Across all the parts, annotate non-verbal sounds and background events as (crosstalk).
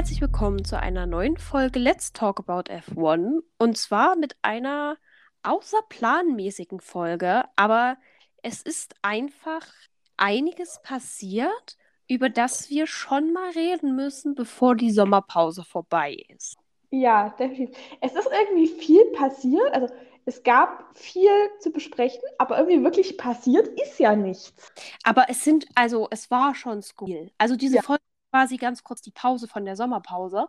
herzlich willkommen zu einer neuen Folge Let's Talk About F1 und zwar mit einer außerplanmäßigen Folge, aber es ist einfach einiges passiert, über das wir schon mal reden müssen, bevor die Sommerpause vorbei ist. Ja, definitiv. Es ist irgendwie viel passiert. Also es gab viel zu besprechen, aber irgendwie wirklich passiert ist ja nichts. Aber es sind, also es war schon skurril. Also diese Ja. Folge quasi ganz kurz die Pause von der Sommerpause.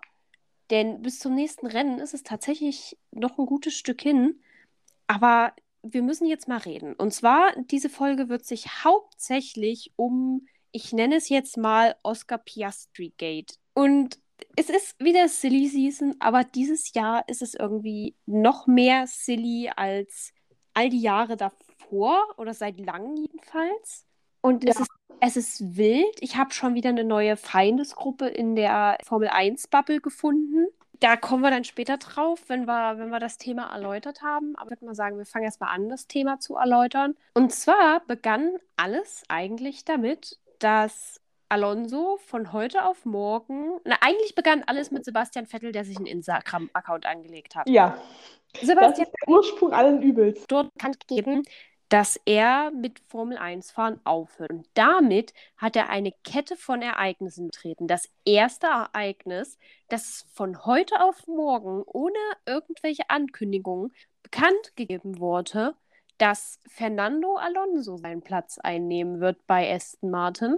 Denn bis zum nächsten Rennen ist es tatsächlich noch ein gutes Stück hin. Aber wir müssen jetzt mal reden. Und zwar, diese Folge wird sich hauptsächlich um, ich nenne es jetzt mal Oscar Piastri Gate. Und es ist wieder Silly Season, aber dieses Jahr ist es irgendwie noch mehr silly als all die Jahre davor oder seit langem jedenfalls. Und es Ja. ist, es ist wild. Ich habe schon wieder eine neue Feindesgruppe in der Formel 1-Bubble gefunden. Da kommen wir dann später drauf, wenn wir, wenn wir das Thema erläutert haben. Aber ich würde mal sagen, wir fangen erstmal an, das Thema zu erläutern. Und zwar begann alles eigentlich damit, dass Alonso von heute auf morgen, na, eigentlich begann alles mit Sebastian Vettel, der sich einen Instagram-Account angelegt hat. Ja, das Sebastian ist der Ursprung allen Übels. dort bekannt gegeben, dass er mit Formel 1 fahren aufhört. Und damit hat er eine Kette von Ereignissen betreten. Das erste Ereignis, das von heute auf morgen ohne irgendwelche Ankündigungen bekannt gegeben wurde, dass Fernando Alonso seinen Platz einnehmen wird bei Aston Martin.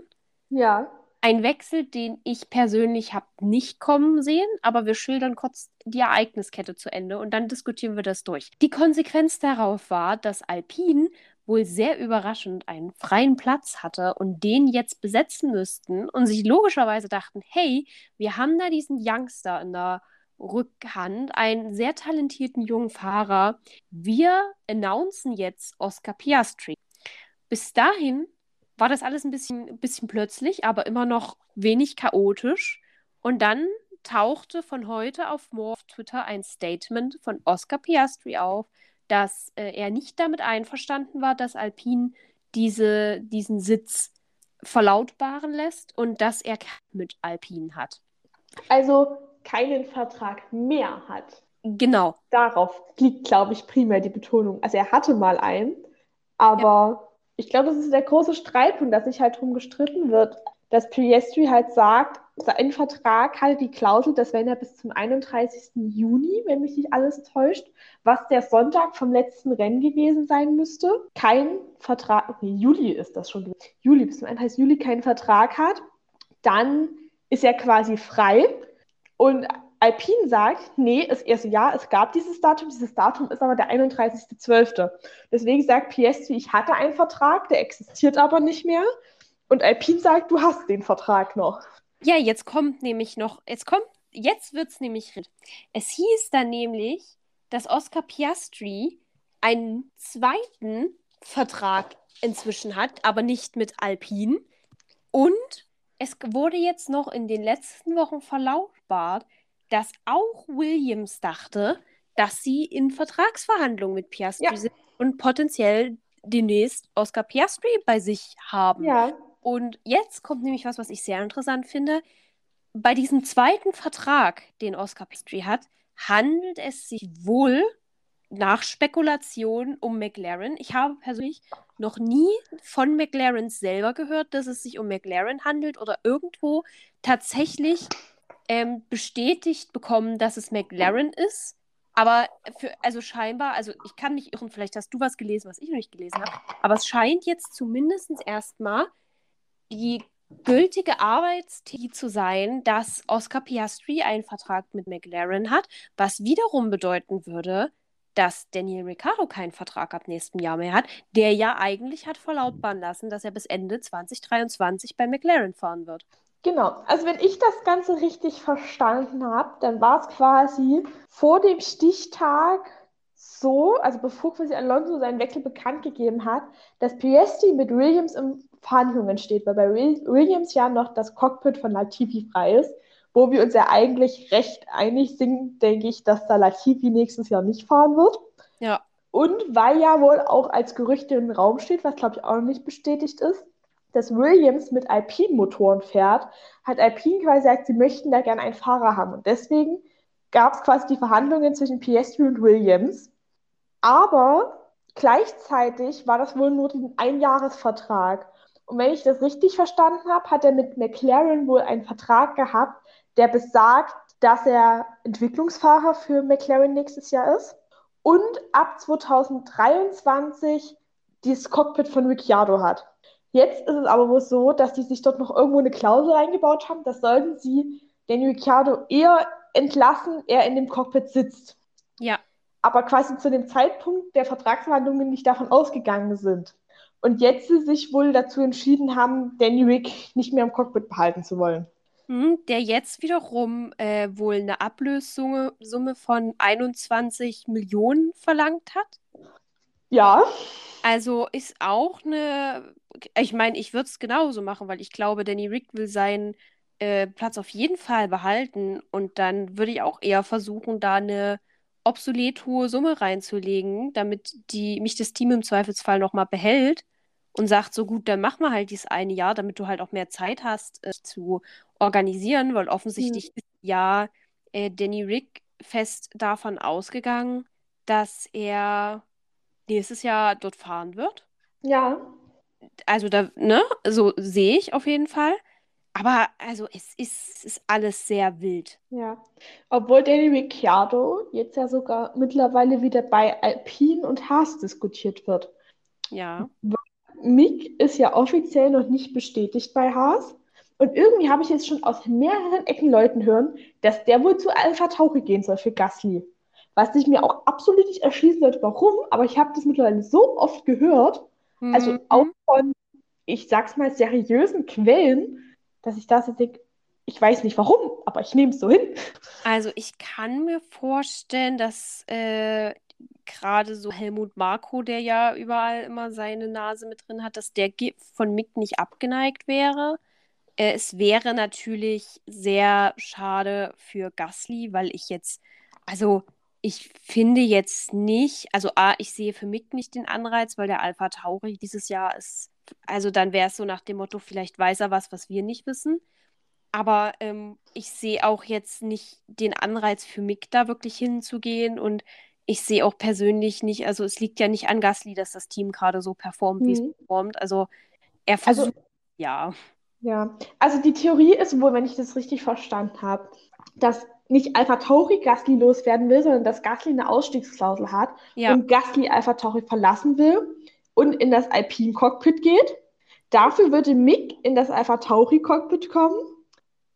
Ja, Ein Wechsel, den ich persönlich habe nicht kommen sehen, aber wir schildern kurz die Ereigniskette zu Ende und dann diskutieren wir das durch. Die Konsequenz darauf war, dass Alpine wohl sehr überraschend einen freien Platz hatte und den jetzt besetzen müssten und sich logischerweise dachten, hey, wir haben da diesen Youngster in der Rückhand, einen sehr talentierten jungen Fahrer. Wir announcen jetzt Oscar Piastri. Bis dahin war das alles ein bisschen, bisschen plötzlich, aber immer noch wenig chaotisch. Und dann tauchte von heute auf morgen auf Twitter ein Statement von Oscar Piastri auf, dass äh, er nicht damit einverstanden war, dass Alpine diese, diesen Sitz verlautbaren lässt und dass er mit Alpine hat. also keinen Vertrag mehr hat. Genau. Darauf liegt, glaube ich, primär die Betonung. Also er hatte mal einen, aber ich glaube, das ist der große Streitpunkt, dass sich halt drum gestritten wird, dass Piastri halt sagt, sein Vertrag hatte die Klausel, dass wenn er bis zum 31. Juni, wenn mich nicht alles täuscht, was der Sonntag vom letzten Rennen gewesen sein müsste, kein Vertrag, nee, Juli ist das schon, Juli, bis zum 31. Juli keinen Vertrag hat, dann ist er quasi frei. Und Alpine sagt, nee, es, also ja, es gab dieses Datum, dieses Datum ist aber der 31.12. Deswegen sagt Piastri, ich hatte einen Vertrag, der existiert aber nicht mehr. Und Alpine sagt, du hast den Vertrag noch. Ja, jetzt kommt nämlich noch, jetzt kommt, jetzt wird es nämlich, es hieß dann nämlich, dass Oscar Piastri einen zweiten Vertrag inzwischen hat, aber nicht mit Alpine. Und es wurde jetzt noch in den letzten Wochen verlautbart, dass auch Williams dachte, dass sie in Vertragsverhandlungen mit Piastri Ja. sind und potenziell demnächst Oscar Piastri bei sich haben. Ja, Und jetzt kommt nämlich was, was ich sehr interessant finde. Bei diesem zweiten Vertrag, den Oscar Piastri hat, handelt es sich wohl nach Spekulation um McLaren. Ich habe persönlich noch nie von McLaren selber gehört, dass es sich um McLaren handelt oder irgendwo tatsächlich ähm, bestätigt bekommen, dass es McLaren ist. Aber für, also scheinbar, also ich kann mich irren, vielleicht hast du was gelesen, was ich noch nicht gelesen habe, aber es scheint jetzt zumindest erstmal die gültige Arbeitstheorie zu sein, dass Oscar Piastri einen Vertrag mit McLaren hat, was wiederum bedeuten würde, dass Daniel Ricciardo keinen Vertrag ab nächstem Jahr mehr hat, der ja eigentlich hat verlautbaren lassen, dass er bis Ende 2023 bei McLaren fahren wird. genau. Also wenn ich das Ganze richtig verstanden habe, dann war es quasi vor dem Stichtag so, also bevor quasi Alonso seinen Wechsel bekannt gegeben hat, dass Piastri mit Williams in Verhandlungen steht, weil bei Will- Williams ja noch das Cockpit von Latifi frei ist, wo wir uns ja eigentlich recht einig sind, denke ich, dass da Latifi nächstes Jahr nicht fahren wird. Ja. Und weil ja wohl auch als Gerüchte im Raum steht, was glaube ich auch noch nicht bestätigt ist, dass Williams mit Alpine-Motoren fährt, hat Alpine quasi gesagt, sie möchten da gerne einen Fahrer haben. Und deswegen gab es quasi die Verhandlungen zwischen Piastri und Williams. Aber gleichzeitig war das wohl nur ein Einjahresvertrag. Und wenn ich das richtig verstanden habe, hat er mit McLaren wohl einen Vertrag gehabt, der besagt, dass er Entwicklungsfahrer für McLaren nächstes Jahr ist und ab 2023 dieses Cockpit von Ricciardo hat. Jetzt ist es aber wohl so, dass die sich dort noch irgendwo eine Klausel eingebaut haben, dass sollten sie den Ricciardo eher entlassen, er in dem Cockpit sitzt. Ja. Aber quasi zu dem Zeitpunkt der Vertragsverhandlungen nicht davon ausgegangen sind. Und jetzt sie sich wohl dazu entschieden haben, Danny Rick nicht mehr im Cockpit behalten zu wollen. Hm, der jetzt wiederum äh, wohl eine Ablössumme Summe von 21 Millionen verlangt hat. Ja. Also ist auch eine. Ich meine, ich würde es genauso machen, weil ich glaube, Danny Rick will seinen äh, Platz auf jeden Fall behalten. Und dann würde ich auch eher versuchen, da eine obsolet hohe Summe reinzulegen, damit die, mich das Team im Zweifelsfall nochmal behält und sagt, so gut, dann machen wir halt dieses eine Jahr, damit du halt auch mehr Zeit hast äh, zu organisieren, weil offensichtlich mhm. ist ja äh, Danny Rick fest davon ausgegangen, dass er nächstes Jahr dort fahren wird. Ja. Also da, ne, so sehe ich auf jeden Fall. Aber also es ist, es ist alles sehr wild. Ja. Obwohl Danny Ricciardo jetzt ja sogar mittlerweile wieder bei Alpine und Haas diskutiert wird. Ja. Mick ist ja offiziell noch nicht bestätigt bei Haas. Und irgendwie habe ich jetzt schon aus mehreren Ecken Leuten hören, dass der wohl zu Alpha Tauri gehen soll für Gasly. Was ich mir auch absolut nicht erschließen sollte, warum, aber ich habe das mittlerweile so oft gehört, mhm. also auch von, ich sag's mal, seriösen Quellen, dass ich das jetzt denke, ich weiß nicht warum, aber ich nehme es so hin. Also ich kann mir vorstellen, dass äh, gerade so Helmut Marko, der ja überall immer seine Nase mit drin hat, dass der von Mick nicht abgeneigt wäre. Äh, es wäre natürlich sehr schade für Gasly, weil ich jetzt, also ich finde jetzt nicht, also A, ich sehe für Mick nicht den Anreiz, weil der Alpha Tauri dieses Jahr ist, also dann wäre es so nach dem Motto, vielleicht weiß er was, was wir nicht wissen. Aber ähm, ich sehe auch jetzt nicht den Anreiz für Mick da wirklich hinzugehen und ich sehe auch persönlich nicht, also es liegt ja nicht an Gasly, dass das Team gerade so performt, mhm. wie es mhm. performt. Also er also versucht, also, ja. Ja, also die Theorie ist wohl, wenn ich das richtig verstanden habe, dass nicht Alpha Tauri Gasly loswerden will, sondern dass Gasly eine Ausstiegsklausel hat ja. und Gasly Alpha Tauri verlassen will und in das Alpine Cockpit geht. Dafür würde Mick in das Alpha Tauri Cockpit kommen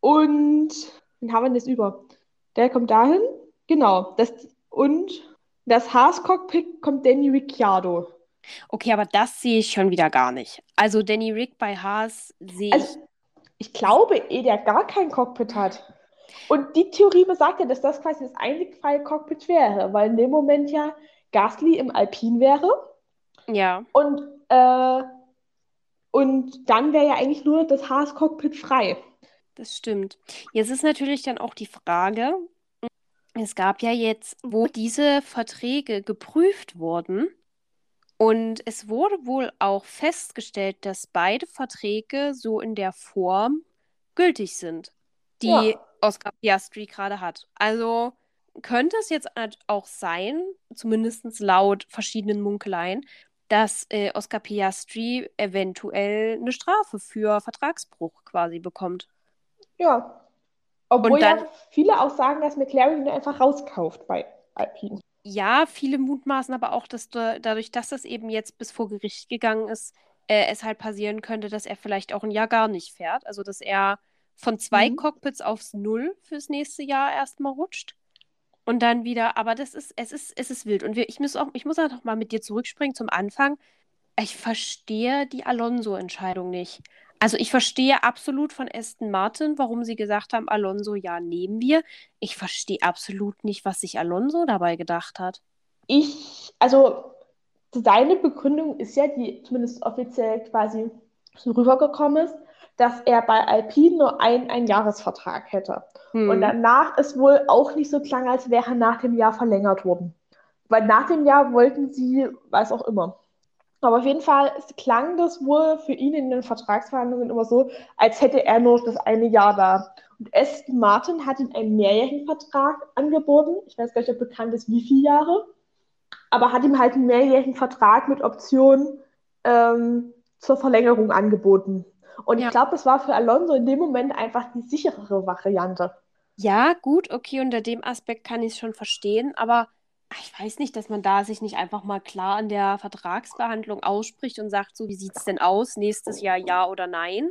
und wen haben wir denn jetzt über? Der kommt dahin. Genau. Das, und das Haas-Cockpit kommt Danny Ricciardo. Okay, aber das sehe ich schon wieder gar nicht. Also Danny Rick bei Haas sehe also, ich. Ich glaube eh, der gar kein Cockpit hat. Und die Theorie besagt ja, dass das quasi das einzig freie Cockpit wäre, weil in dem Moment ja Gasly im Alpin wäre. Ja. Und, äh, und dann wäre ja eigentlich nur das Haas-Cockpit frei. Das stimmt. Jetzt ist natürlich dann auch die Frage, es gab ja jetzt, wo diese Verträge geprüft wurden, und es wurde wohl auch festgestellt, dass beide Verträge so in der Form gültig sind, die ja. Oscar Piastri gerade hat. Also könnte es jetzt auch sein, zumindest laut verschiedenen Munkeleien, dass äh, Oscar Piastri eventuell eine Strafe für Vertragsbruch quasi bekommt. Ja, obwohl dann, ja viele auch sagen, dass McLaren ihn einfach rauskauft bei Alpine. Ja, viele mutmaßen aber auch, dass du, dadurch, dass das eben jetzt bis vor Gericht gegangen ist, äh, es halt passieren könnte, dass er vielleicht auch ein Jahr gar nicht fährt. Also, dass er von zwei mhm. Cockpits aufs Null fürs nächste Jahr erstmal rutscht. Und dann wieder, aber das ist, es ist, es ist wild. Und wir, ich muss auch, ich muss auch noch mal mit dir zurückspringen zum Anfang. Ich verstehe die Alonso-Entscheidung nicht. Also ich verstehe absolut von Aston Martin, warum sie gesagt haben, Alonso, ja, nehmen wir. Ich verstehe absolut nicht, was sich Alonso dabei gedacht hat. Ich, also seine Begründung ist ja, die zumindest offiziell quasi rübergekommen ist, dass er bei Alpine nur einen Einjahresvertrag hätte. Hm. Und danach ist wohl auch nicht so klang, als wäre nach dem Jahr verlängert worden. Weil nach dem Jahr wollten sie, weiß auch immer. Aber auf jeden Fall klang das wohl für ihn in den Vertragsverhandlungen immer so, als hätte er nur das eine Jahr da. Und Aston Martin hat ihm einen mehrjährigen Vertrag angeboten. Ich weiß gar nicht, ob bekannt ist, wie viele Jahre. Aber hat ihm halt einen mehrjährigen Vertrag mit Option ähm, zur Verlängerung angeboten. Und ja. ich glaube, das war für Alonso in dem Moment einfach die sicherere Variante. Ja, gut, okay, unter dem Aspekt kann ich es schon verstehen, aber ich weiß nicht, dass man da sich nicht einfach mal klar an der Vertragsbehandlung ausspricht und sagt, so, wie sieht es denn aus, nächstes Jahr ja oder nein?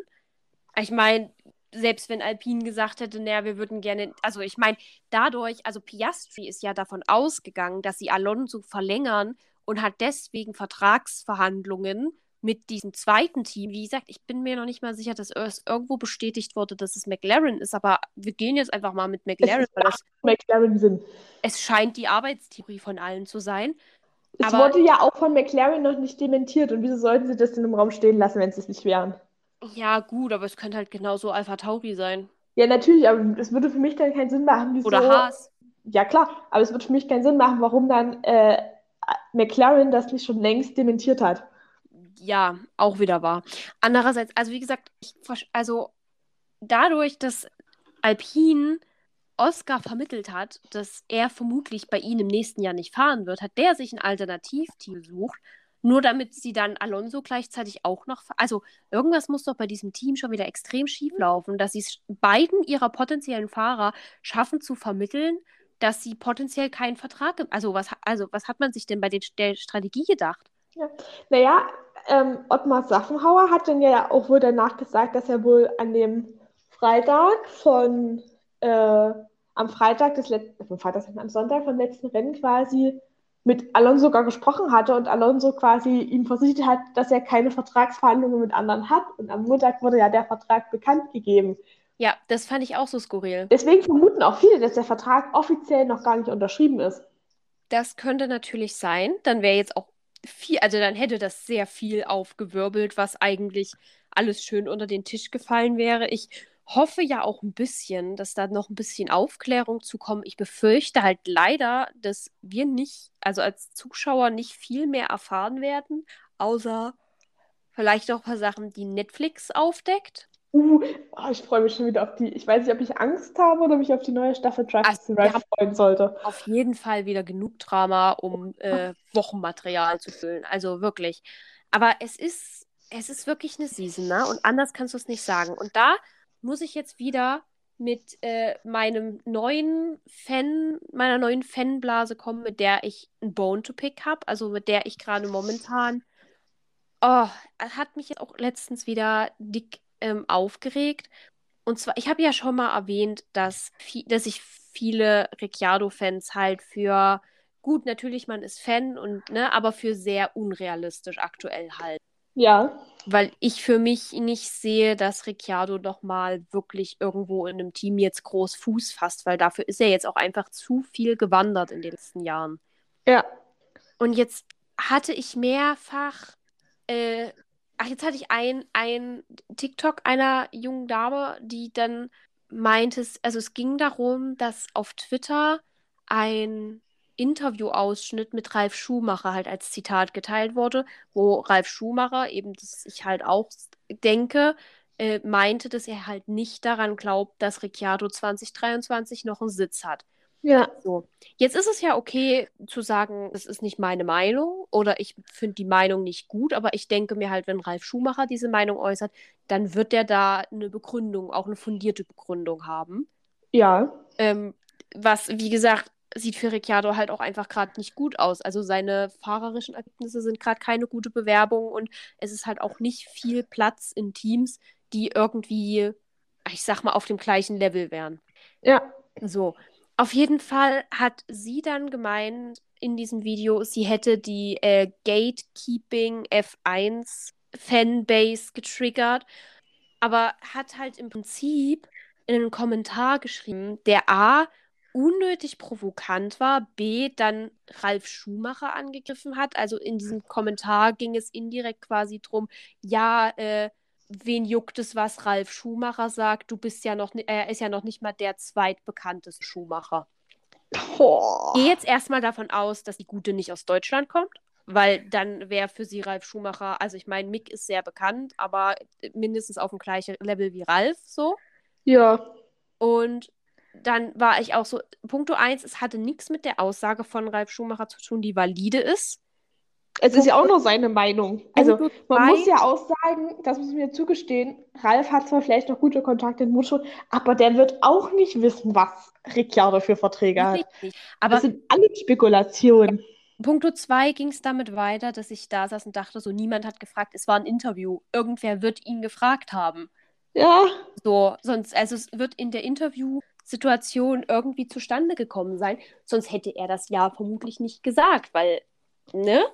Ich meine, selbst wenn Alpine gesagt hätte, naja, wir würden gerne, also ich meine, dadurch, also Piastri ist ja davon ausgegangen, dass sie Alonso verlängern und hat deswegen Vertragsverhandlungen mit diesem zweiten Team. Wie gesagt, ich bin mir noch nicht mal sicher, dass es irgendwo bestätigt wurde, dass es McLaren ist, aber wir gehen jetzt einfach mal mit McLaren, weil das (laughs) McLaren sind. Es scheint die Arbeitstheorie von allen zu sein. Es aber, wurde ja auch von McLaren noch nicht dementiert und wieso sollten sie das denn im Raum stehen lassen, wenn sie es nicht wären? Ja, gut, aber es könnte halt genauso Alpha Tauri sein. Ja, natürlich, aber es würde für mich dann keinen Sinn machen, wieso. Oder Haas. Ja, klar, aber es würde für mich keinen Sinn machen, warum dann äh, McLaren das nicht schon längst dementiert hat ja, auch wieder wahr. Andererseits, also wie gesagt, ich, also dadurch, dass Alpine Oscar vermittelt hat, dass er vermutlich bei ihnen im nächsten Jahr nicht fahren wird, hat der sich ein Alternativteam gesucht, nur damit sie dann Alonso gleichzeitig auch noch. Also irgendwas muss doch bei diesem Team schon wieder extrem schief laufen, dass sie es beiden ihrer potenziellen Fahrer schaffen zu vermitteln, dass sie potenziell keinen Vertrag. Also was, also was hat man sich denn bei den, der Strategie gedacht? Ja. Naja, ähm, Ottmar Saffenhauer hat dann ja auch wohl danach gesagt, dass er wohl an dem Freitag von, äh, am Freitag des letzten, äh, Freitag, am Sonntag vom letzten Rennen quasi mit Alonso sogar gesprochen hatte und Alonso quasi ihm versichert hat, dass er keine Vertragsverhandlungen mit anderen hat. Und am Montag wurde ja der Vertrag bekannt gegeben. Ja, das fand ich auch so skurril. Deswegen vermuten auch viele, dass der Vertrag offiziell noch gar nicht unterschrieben ist. Das könnte natürlich sein. Dann wäre jetzt auch viel, also dann hätte das sehr viel aufgewirbelt, was eigentlich alles schön unter den Tisch gefallen wäre. Ich hoffe ja auch ein bisschen, dass da noch ein bisschen Aufklärung zu kommen. Ich befürchte halt leider, dass wir nicht, also als Zuschauer nicht viel mehr erfahren werden, außer vielleicht auch ein paar Sachen, die Netflix aufdeckt. Uh, oh, ich freue mich schon wieder auf die. Ich weiß nicht, ob ich Angst habe oder mich auf die neue Staffel Drive also, Survive freuen sollte. Auf jeden Fall wieder genug Drama, um äh, Wochenmaterial zu füllen. Also wirklich. Aber es ist, es ist wirklich eine Season, ne? Und anders kannst du es nicht sagen. Und da muss ich jetzt wieder mit äh, meinem neuen Fan, meiner neuen Fanblase kommen, mit der ich ein Bone to Pick habe, also mit der ich gerade momentan. Oh, hat mich jetzt auch letztens wieder dick ähm, aufgeregt. Und zwar, ich habe ja schon mal erwähnt, dass, dass ich viele Ricciardo-Fans halt für, gut, natürlich, man ist Fan und, ne, aber für sehr unrealistisch aktuell halt. Ja. Weil ich für mich nicht sehe, dass Ricciardo doch mal wirklich irgendwo in einem Team jetzt groß Fuß fasst, weil dafür ist er jetzt auch einfach zu viel gewandert in den letzten Jahren. Ja. Und jetzt hatte ich mehrfach äh, Ach, jetzt hatte ich ein, ein TikTok einer jungen Dame, die dann meinte, also es ging darum, dass auf Twitter ein Interviewausschnitt mit Ralf Schumacher halt als Zitat geteilt wurde, wo Ralf Schumacher, eben das ich halt auch denke, äh, meinte, dass er halt nicht daran glaubt, dass Ricciardo 2023 noch einen Sitz hat. Ja. So. Jetzt ist es ja okay zu sagen, das ist nicht meine Meinung oder ich finde die Meinung nicht gut, aber ich denke mir halt, wenn Ralf Schumacher diese Meinung äußert, dann wird er da eine Begründung, auch eine fundierte Begründung haben. Ja. Ähm, was, wie gesagt, sieht für Ricciardo halt auch einfach gerade nicht gut aus. Also seine fahrerischen Ergebnisse sind gerade keine gute Bewerbung und es ist halt auch nicht viel Platz in Teams, die irgendwie, ich sag mal, auf dem gleichen Level wären. Ja. So. Auf jeden Fall hat sie dann gemeint in diesem Video, sie hätte die äh, Gatekeeping F1 Fanbase getriggert, aber hat halt im Prinzip in einen Kommentar geschrieben, der A unnötig provokant war, B dann Ralf Schumacher angegriffen hat. Also in diesem Kommentar ging es indirekt quasi drum, ja, äh, wen juckt es, was Ralf Schumacher sagt? Du bist ja noch, er ist ja noch nicht mal der zweitbekannteste Schumacher. Oh. Gehe jetzt erstmal davon aus, dass die Gute nicht aus Deutschland kommt. weil dann wäre für sie Ralf Schumacher, also ich meine, Mick ist sehr bekannt, aber mindestens auf dem gleichen Level wie Ralf so. Ja. Und dann war ich auch so, Punkto 1, es hatte nichts mit der Aussage von Ralf Schumacher zu tun, die valide ist. Es ist ja auch nur seine Meinung. Also man muss ja auch sagen, das muss ich mir zugestehen, Ralf hat zwar vielleicht noch gute Kontakte in Mutschul, aber der wird auch nicht wissen, was Ricciardo für Verträge hat. Richtig. Aber Das sind alle Spekulationen. Punkto 2 ging es damit weiter, dass ich da saß und dachte, so niemand hat gefragt, es war ein Interview. Irgendwer wird ihn gefragt haben. Ja, So, sonst, also es wird in der Interviewsituation irgendwie zustande gekommen sein, sonst hätte er das ja vermutlich nicht gesagt, weil, ne?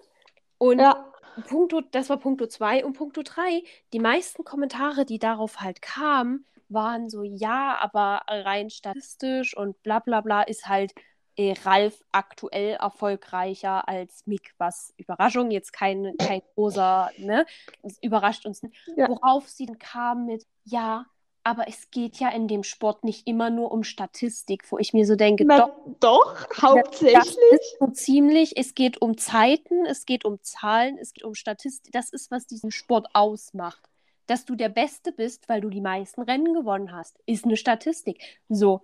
Und ja. Punkto, das war Punkto 2 und Punkto 3, die meisten Kommentare, die darauf halt kamen, waren so, ja, aber rein statistisch und bla bla bla ist halt äh, Ralf aktuell erfolgreicher als Mick, was Überraschung, jetzt kein, kein großer, ne? Es überrascht uns nicht. Ja. Worauf sie dann kam mit, ja, aber es geht ja in dem Sport nicht immer nur um Statistik, wo ich mir so denke, Na, doch, doch, hauptsächlich. ist so ziemlich, es geht um Zeiten, es geht um Zahlen, es geht um Statistik. Das ist, was diesen Sport ausmacht. Dass du der Beste bist, weil du die meisten Rennen gewonnen hast, ist eine Statistik. So,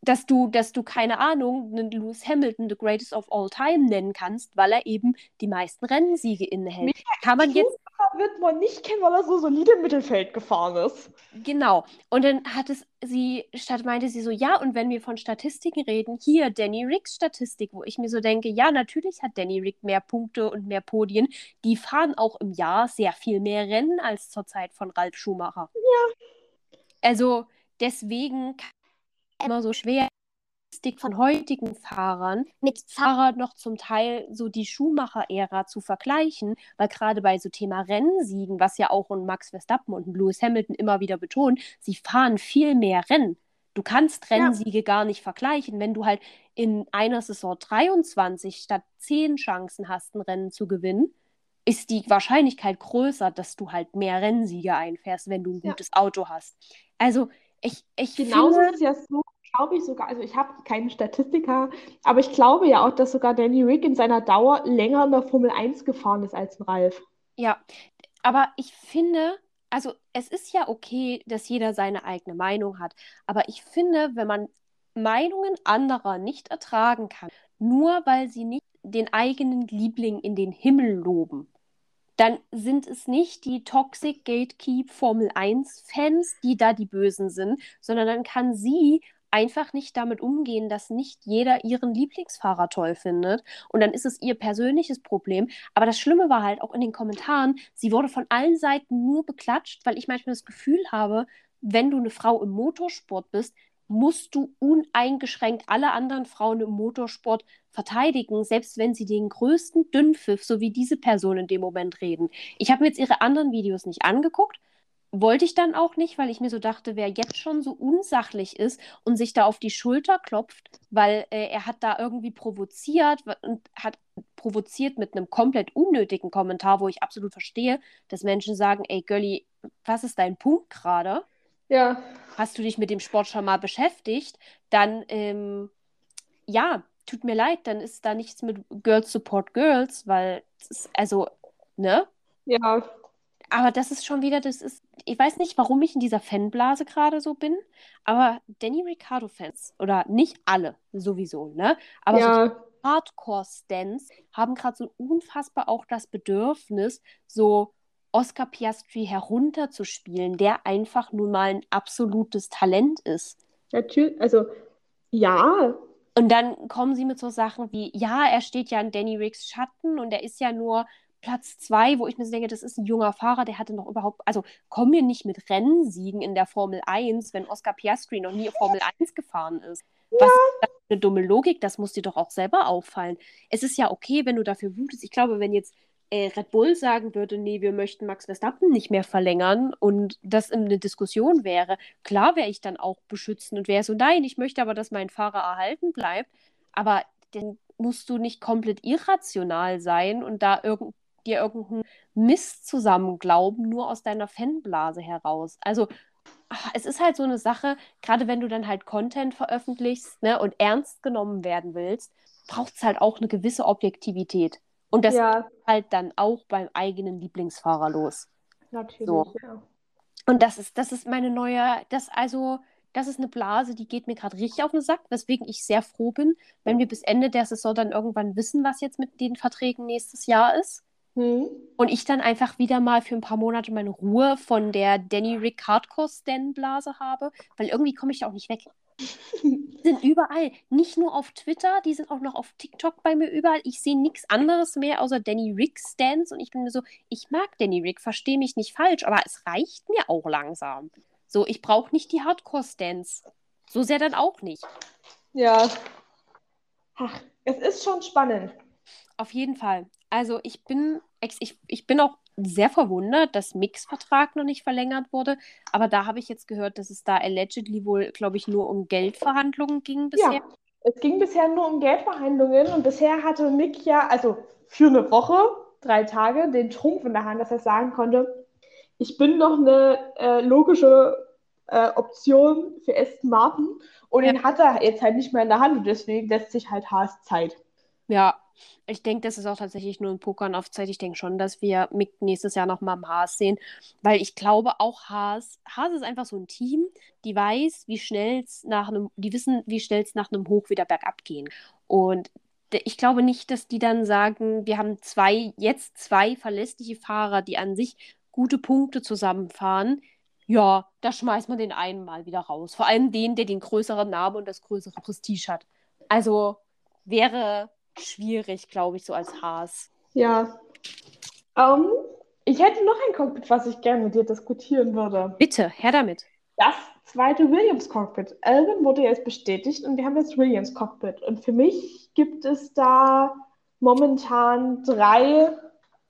dass du, dass du, keine Ahnung, einen Lewis Hamilton the greatest of all time nennen kannst, weil er eben die meisten Rennsiege innehält. Kann man jetzt wird man nicht kennen, weil er so solide im Mittelfeld gefahren ist. Genau. Und dann hat es sie, statt meinte sie so, ja, und wenn wir von Statistiken reden, hier Danny Ricks Statistik, wo ich mir so denke, ja, natürlich hat Danny Rick mehr Punkte und mehr Podien. Die fahren auch im Jahr sehr viel mehr Rennen als zur Zeit von Ralf Schumacher. Ja. Also deswegen kann immer so schwer von heutigen Fahrern mit Fahrern noch zum Teil so die Schumacher-Ära zu vergleichen, weil gerade bei so Thema Rennsiegen, was ja auch ein Max Verstappen und Lewis Hamilton immer wieder betonen, sie fahren viel mehr Rennen. Du kannst Rennsiege ja. gar nicht vergleichen, wenn du halt in einer Saison 23 statt 10 Chancen hast, ein Rennen zu gewinnen, ist die Wahrscheinlichkeit größer, dass du halt mehr Rennsiege einfährst, wenn du ein gutes ja. Auto hast. Also ich, ich Genauso finde, ist es ja so, glaube ich sogar, also ich habe keine Statistiker, aber ich glaube ja auch, dass sogar Danny Rick in seiner Dauer länger in der Formel 1 gefahren ist als ein Ralf. Ja, aber ich finde, also es ist ja okay, dass jeder seine eigene Meinung hat, aber ich finde, wenn man Meinungen anderer nicht ertragen kann, nur weil sie nicht den eigenen Liebling in den Himmel loben, dann sind es nicht die Toxic Gatekeep Formel 1 Fans, die da die Bösen sind, sondern dann kann sie einfach nicht damit umgehen, dass nicht jeder ihren Lieblingsfahrer toll findet. Und dann ist es ihr persönliches Problem. Aber das Schlimme war halt auch in den Kommentaren, sie wurde von allen Seiten nur beklatscht, weil ich manchmal das Gefühl habe, wenn du eine Frau im Motorsport bist, musst du uneingeschränkt alle anderen Frauen im Motorsport verteidigen, selbst wenn sie den größten Dünnpfiff, so wie diese Person in dem Moment reden. Ich habe mir jetzt ihre anderen Videos nicht angeguckt, wollte ich dann auch nicht, weil ich mir so dachte, wer jetzt schon so unsachlich ist und sich da auf die Schulter klopft, weil äh, er hat da irgendwie provoziert und hat provoziert mit einem komplett unnötigen Kommentar, wo ich absolut verstehe, dass Menschen sagen, ey Gölli, was ist dein Punkt gerade? Ja. Hast du dich mit dem Sport schon mal beschäftigt? Dann, ähm, ja, tut mir leid, dann ist da nichts mit Girls Support Girls, weil, ist, also, ne? Ja, aber das ist schon wieder, das ist, ich weiß nicht, warum ich in dieser Fanblase gerade so bin, aber Danny Ricciardo-Fans, oder nicht alle sowieso, ne? Aber ja. so Hardcore-Stans haben gerade so unfassbar auch das Bedürfnis, so Oscar Piastri herunterzuspielen, der einfach nun mal ein absolutes Talent ist. Natürlich, also ja. Und dann kommen sie mit so Sachen wie, ja, er steht ja in Danny Ricks Schatten und er ist ja nur Platz zwei, wo ich mir so denke, das ist ein junger Fahrer, der hatte noch überhaupt, also komm mir nicht mit Rennsiegen in der Formel 1, wenn Oscar Piastri noch nie Formel 1 gefahren ist. Ja. Was ist das für eine dumme Logik? Das muss dir doch auch selber auffallen. Es ist ja okay, wenn du dafür wutest. Ich glaube, wenn jetzt äh, Red Bull sagen würde, nee, wir möchten Max Verstappen nicht mehr verlängern und das eine Diskussion wäre, klar wäre ich dann auch beschützend und wäre so, nein, ich möchte aber, dass mein Fahrer erhalten bleibt. Aber dann musst du nicht komplett irrational sein und da irgend dir irgendeinen Mist zusammen glauben, nur aus deiner Fanblase heraus. Also ach, es ist halt so eine Sache, gerade wenn du dann halt Content veröffentlichst ne, und ernst genommen werden willst, braucht es halt auch eine gewisse Objektivität. Und das Ja, halt dann auch beim eigenen Lieblingsfahrer los. natürlich, So. ja. Und das ist, das ist meine neue, das also, das ist eine Blase, die geht mir gerade richtig auf den Sack, weswegen ich sehr froh bin, wenn wir bis Ende der Saison dann irgendwann wissen, was jetzt mit den Verträgen nächstes Jahr ist. Hm. Und ich dann einfach wieder mal für ein paar Monate meine Ruhe von der Danny Rick Hardcore Stan Blase habe, weil irgendwie komme ich da auch nicht weg. Die sind überall, nicht nur auf Twitter, die sind auch noch auf TikTok bei mir überall. Ich sehe nichts anderes mehr außer Danny Rick Stans und ich bin mir so, ich mag Danny Rick, verstehe mich nicht falsch, aber es reicht mir auch langsam. So, ich brauche nicht die Hardcore Stans. So sehr dann auch nicht. Ja. Ach, es ist schon spannend. Auf jeden Fall. Also ich bin, ich, ich bin auch sehr verwundert, dass Mix Vertrag noch nicht verlängert wurde. Aber da habe ich jetzt gehört, dass es da allegedly wohl, glaube ich, nur um Geldverhandlungen ging bisher. Ja, es ging bisher nur um Geldverhandlungen und bisher hatte Mick ja, also für eine Woche, drei Tage, den Trumpf in der Hand, dass er sagen konnte, ich bin noch eine äh, logische äh, Option für Aston Martin und Ja. den hat er jetzt halt nicht mehr in der Hand und deswegen lässt sich halt Haas Zeit. Ja, ich denke, das ist auch tatsächlich nur ein Pokern auf Zeit. Ich denke schon, dass wir Mick nächstes Jahr nochmal am Haas sehen, weil ich glaube auch Haas, Haas ist einfach so ein Team, die weiß, wie schnell es nach einem, die wissen, wie schnell es nach einem Hoch wieder bergab gehen. Und ich glaube nicht, dass die dann sagen, wir haben zwei, jetzt zwei verlässliche Fahrer, die an sich gute Punkte zusammenfahren. Ja, da schmeißt man den einen mal wieder raus. Vor allem den, der den größeren Namen und das größere Prestige hat. Also wäre schwierig, glaube ich, so als Haas. Ja. Ähm, ich hätte noch ein Cockpit, was ich gerne mit dir diskutieren würde. Bitte, her damit. Das zweite Williams-Cockpit. Albon wurde jetzt bestätigt und wir haben das Williams-Cockpit. Und für mich gibt es da momentan drei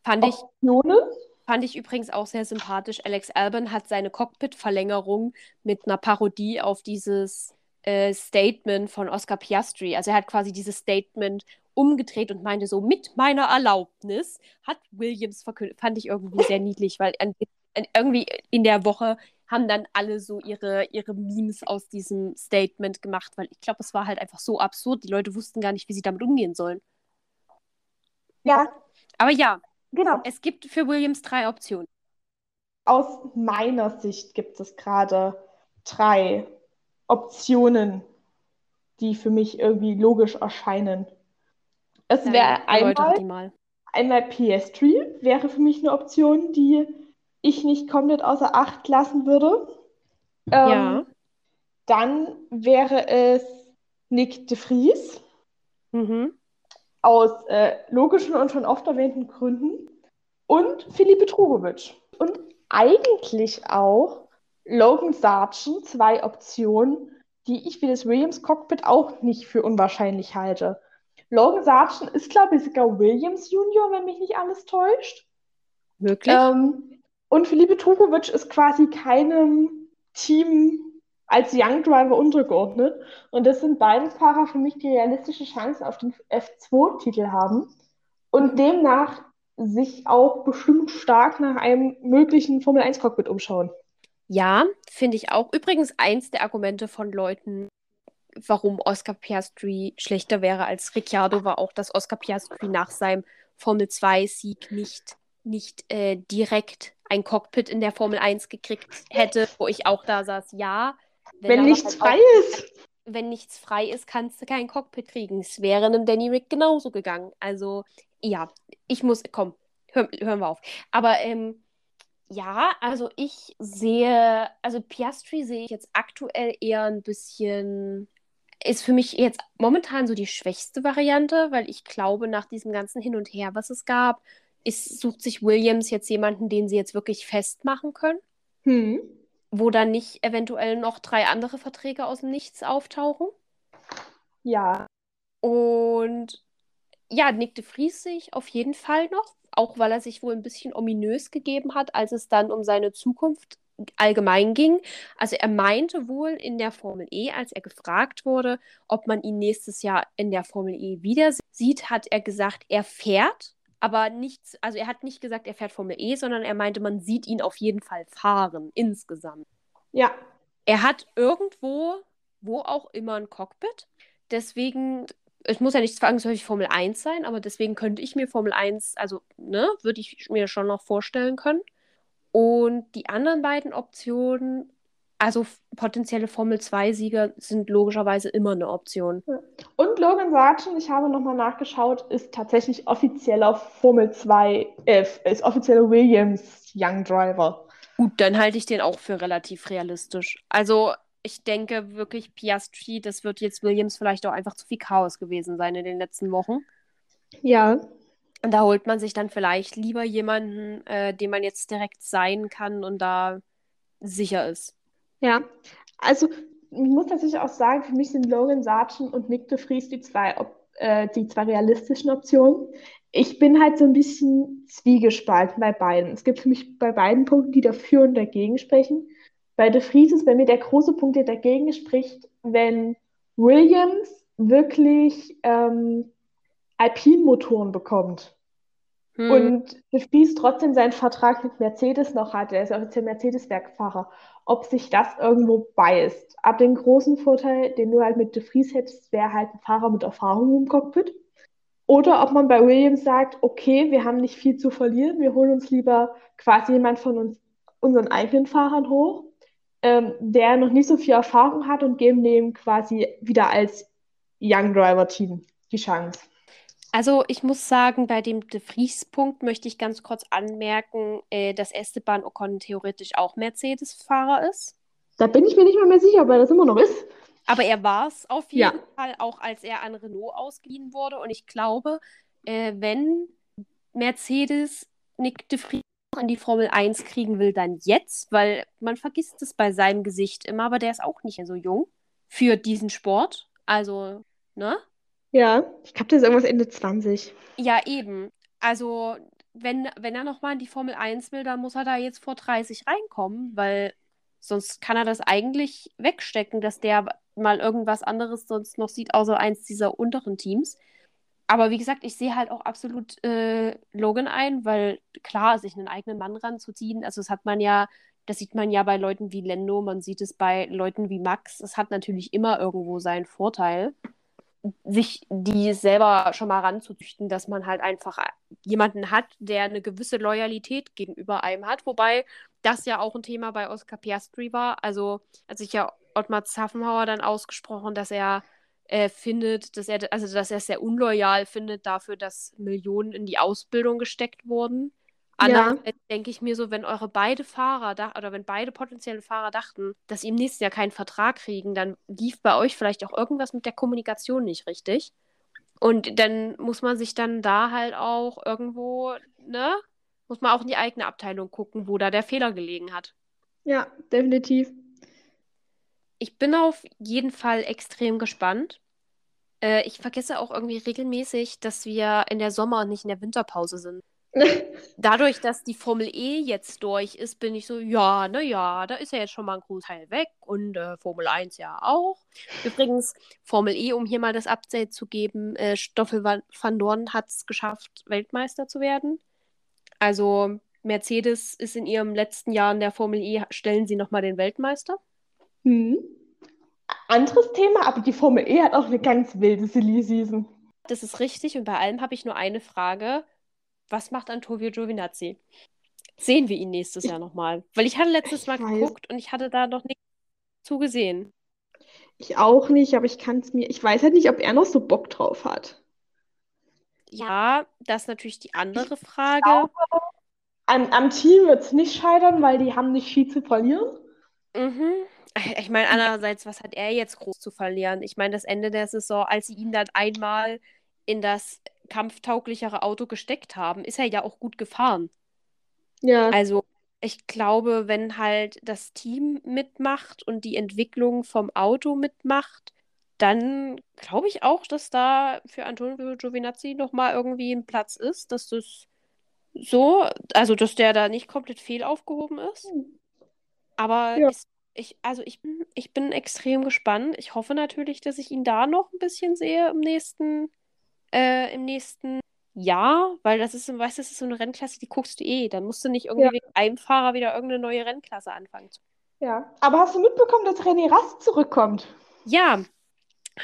Fand ich, Optionen. fand ich übrigens auch sehr sympathisch. Alex Albon hat seine Cockpit-Verlängerung mit einer Parodie auf dieses äh, Statement von Oscar Piastri. Also er hat quasi dieses Statement umgedreht und meinte so, mit meiner Erlaubnis hat Williams verkündet. Fand ich irgendwie sehr niedlich, weil an, an, irgendwie in der Woche haben dann alle so ihre, ihre Memes aus diesem Statement gemacht, weil ich glaube, es war halt einfach so absurd. Die Leute wussten gar nicht, wie sie damit umgehen sollen. Ja, Aber ja, genau. es gibt für Williams drei Optionen. Aus meiner Sicht gibt es gerade drei Optionen, die für mich irgendwie logisch erscheinen. Es Dann wäre einmal. Einmal PS3 wäre für mich eine Option, die ich nicht komplett außer Acht lassen würde. Ähm, Ja. Dann wäre es Nick de Vries Mhm. aus äh, logischen und schon oft erwähnten Gründen und Filipe Drugovic. Und eigentlich auch Logan Sargent, zwei Optionen, die ich für das Williams Cockpit auch nicht für unwahrscheinlich halte. Logan Sargent ist, glaube ich, sogar Williams Junior, wenn mich nicht alles täuscht. Möglich? Ähm, und Filipe Drugovic ist quasi keinem Team als Young Driver untergeordnet. Und das sind beide Fahrer für mich, die realistische Chancen auf den F2-Titel haben und demnach sich auch bestimmt stark nach einem möglichen Formel-1-Cockpit umschauen. Ja, finde ich auch. Übrigens eins der Argumente von Leuten, warum Oscar Piastri schlechter wäre als Ricciardo, war auch, dass Oscar Piastri nach seinem Formel-2-Sieg nicht, nicht äh, direkt ein Cockpit in der Formel 1 gekriegt hätte, wo ich auch da saß, ja. Wenn aber nichts halt frei auch, ist. wenn nichts frei ist, kannst du kein Cockpit kriegen. Es wäre einem Danny Rick genauso gegangen. Also, ja, ich muss, komm, hör, hören wir auf. Aber ähm, ja, also ich sehe, also Piastri sehe ich jetzt aktuell eher ein bisschen, ist für mich jetzt momentan so die schwächste Variante, weil ich glaube, nach diesem ganzen Hin und Her, was es gab, ist, sucht sich Williams jetzt jemanden, den sie jetzt wirklich festmachen können, Hm. wo dann nicht eventuell noch drei andere Verträge aus dem Nichts auftauchen. Ja. Und ja, Nick de Vries sehe ich auf jeden Fall noch, auch weil er sich wohl ein bisschen ominös gegeben hat, als es dann um seine Zukunft allgemein ging. Also er meinte wohl in der Formel E, als er gefragt wurde, ob man ihn nächstes Jahr in der Formel E wieder sieht, hat er gesagt, er fährt, aber nichts, also er hat nicht gesagt, er fährt Formel E, sondern er meinte, man sieht ihn auf jeden Fall fahren insgesamt. Ja. Er hat irgendwo, wo auch immer ein Cockpit. Deswegen es muss ja nicht zwangsläufig Formel 1 sein, aber deswegen könnte ich mir Formel 1, also, ne, würde ich mir schon noch vorstellen können. Und die anderen beiden Optionen, also potenzielle Formel 2-Sieger, sind logischerweise immer eine Option. Und Logan Sargent, ich habe nochmal nachgeschaut, ist tatsächlich offizieller Formel 2, äh, ist offizieller Williams Young Driver. Gut, dann halte ich den auch für relativ realistisch. Also ich denke wirklich, Piastri, das wird jetzt Williams vielleicht auch einfach zu viel Chaos gewesen sein in den letzten Wochen. Ja. Und da holt man sich dann vielleicht lieber jemanden, äh, den man jetzt direkt sein kann und da sicher ist. Ja, also ich muss tatsächlich auch sagen, für mich sind Logan Sargent und Nick de Vries die zwei, äh, die zwei realistischen Optionen. Ich bin halt so ein bisschen zwiegespalten bei beiden. Es gibt für mich bei beiden Punkten, die dafür und dagegen sprechen. Bei De Vries ist bei mir der große Punkt, der dagegen spricht, wenn Williams wirklich ähm, Alpin-Motoren bekommt hm. und De Vries trotzdem seinen Vertrag mit Mercedes noch hat, er ist offiziell Mercedes-Werkfahrer, ob sich das irgendwo beißt. Ab den großen Vorteil, den du halt mit De Vries hättest, wäre halt ein Fahrer mit Erfahrung im Cockpit. Oder ob man bei Williams sagt, okay, wir haben nicht viel zu verlieren, wir holen uns lieber quasi jemand von uns, unseren eigenen Fahrern hoch ähm, der noch nicht so viel Erfahrung hat und geben dem quasi wieder als Young Driver Team die Chance. Also ich muss sagen, bei dem De Vries-Punkt möchte ich ganz kurz anmerken, äh, dass Esteban Ocon theoretisch auch Mercedes-Fahrer ist. Da bin ich mir nicht mal mehr sicher, ob er das immer noch ist. Aber er war es auf jeden ja. Fall, auch als er an Renault ausgeliehen wurde. Und ich glaube, äh, wenn Mercedes Nick de Vries in die Formel 1 kriegen will, dann jetzt, weil man vergisst es bei seinem Gesicht immer, aber der ist auch nicht so jung für diesen Sport. Also, ne? Ja, ich glaube, der ist irgendwas Ende 20. Ja, eben. Also, wenn, wenn er nochmal in die Formel 1 will, dann muss er da jetzt vor 30 reinkommen, weil sonst kann er das eigentlich wegstecken, dass der mal irgendwas anderes sonst noch sieht, außer eins dieser unteren Teams aber wie gesagt, ich sehe halt auch absolut äh, Logan ein, weil klar, sich einen eigenen Mann ranzuziehen, also das hat man ja, das sieht man ja bei Leuten wie Lendo, man sieht es bei Leuten wie Max, es hat natürlich immer irgendwo seinen Vorteil, sich die selber schon mal ranzuzüchten, dass man halt einfach jemanden hat, der eine gewisse Loyalität gegenüber einem hat, wobei das ja auch ein Thema bei Oscar Piastri war, also hat sich ja Ottmar Zaffenhauer dann ausgesprochen, dass er äh, findet, dass er, also dass er es sehr unloyal findet dafür, dass Millionen in die Ausbildung gesteckt wurden. Andererseits ja. denke ich mir so, wenn eure beide Fahrer oder wenn beide potenziellen Fahrer dachten, dass sie im nächsten Jahr keinen Vertrag kriegen, dann lief bei euch vielleicht auch irgendwas mit der Kommunikation nicht richtig. Und dann muss man sich dann da halt auch irgendwo, ne, muss man auch in die eigene Abteilung gucken, wo da der Fehler gelegen hat. Ja, definitiv ich bin auf jeden Fall extrem gespannt. Äh, ich vergesse auch irgendwie regelmäßig, dass wir in der Sommer- und nicht in der Winterpause sind. (laughs) Dadurch, dass die Formel E jetzt durch ist, bin ich so, ja, naja, da ist ja jetzt schon mal ein Großteil weg und äh, Formel 1 ja auch. Übrigens, Formel E, um hier mal das Update zu geben, äh, Stoffel van Dorn hat es geschafft, Weltmeister zu werden. Also Mercedes ist in ihrem letzten Jahr in der Formel E, stellen sie nochmal den Weltmeister. Hm. Anderes Thema, aber die Formel E hat auch eine ganz wilde Silly Season. Das ist richtig und bei allem habe ich nur eine Frage. Was macht Antonio Giovinazzi? Sehen wir ihn nächstes Jahr nochmal? Weil ich hatte letztes Mal geguckt und ich hatte da noch nichts zugesehen. Ich auch nicht, aber ich kann es mir. Ich weiß halt nicht, ob er noch so Bock drauf hat. Ja, das ist natürlich die andere Frage. Glaube, am, am Team wird es nicht scheitern, weil die haben nicht viel zu verlieren. Mhm. (laughs) Ich meine, andererseits, was hat er jetzt groß zu verlieren? Ich meine, das Ende der Saison, als sie ihn dann einmal in das kampftauglichere Auto gesteckt haben, ist er ja auch gut gefahren. Ja. Also, ich glaube, wenn halt das Team mitmacht und die Entwicklung vom Auto mitmacht, dann glaube ich auch, dass da für Antonio Giovinazzi nochmal irgendwie ein Platz ist, dass das so, also dass der da nicht komplett fehlaufgehoben ist. Hm. Aber ja. es ich, also ich bin, ich bin extrem gespannt. Ich hoffe natürlich, dass ich ihn da noch ein bisschen sehe im nächsten, äh, im nächsten Jahr, weil das ist, weißt das ist so eine Rennklasse, die guckst du eh. Dann musst du nicht irgendwie ja. wegen einem Fahrer wieder irgendeine neue Rennklasse anfangen. Ja, aber hast du mitbekommen, dass René Rast zurückkommt? Ja.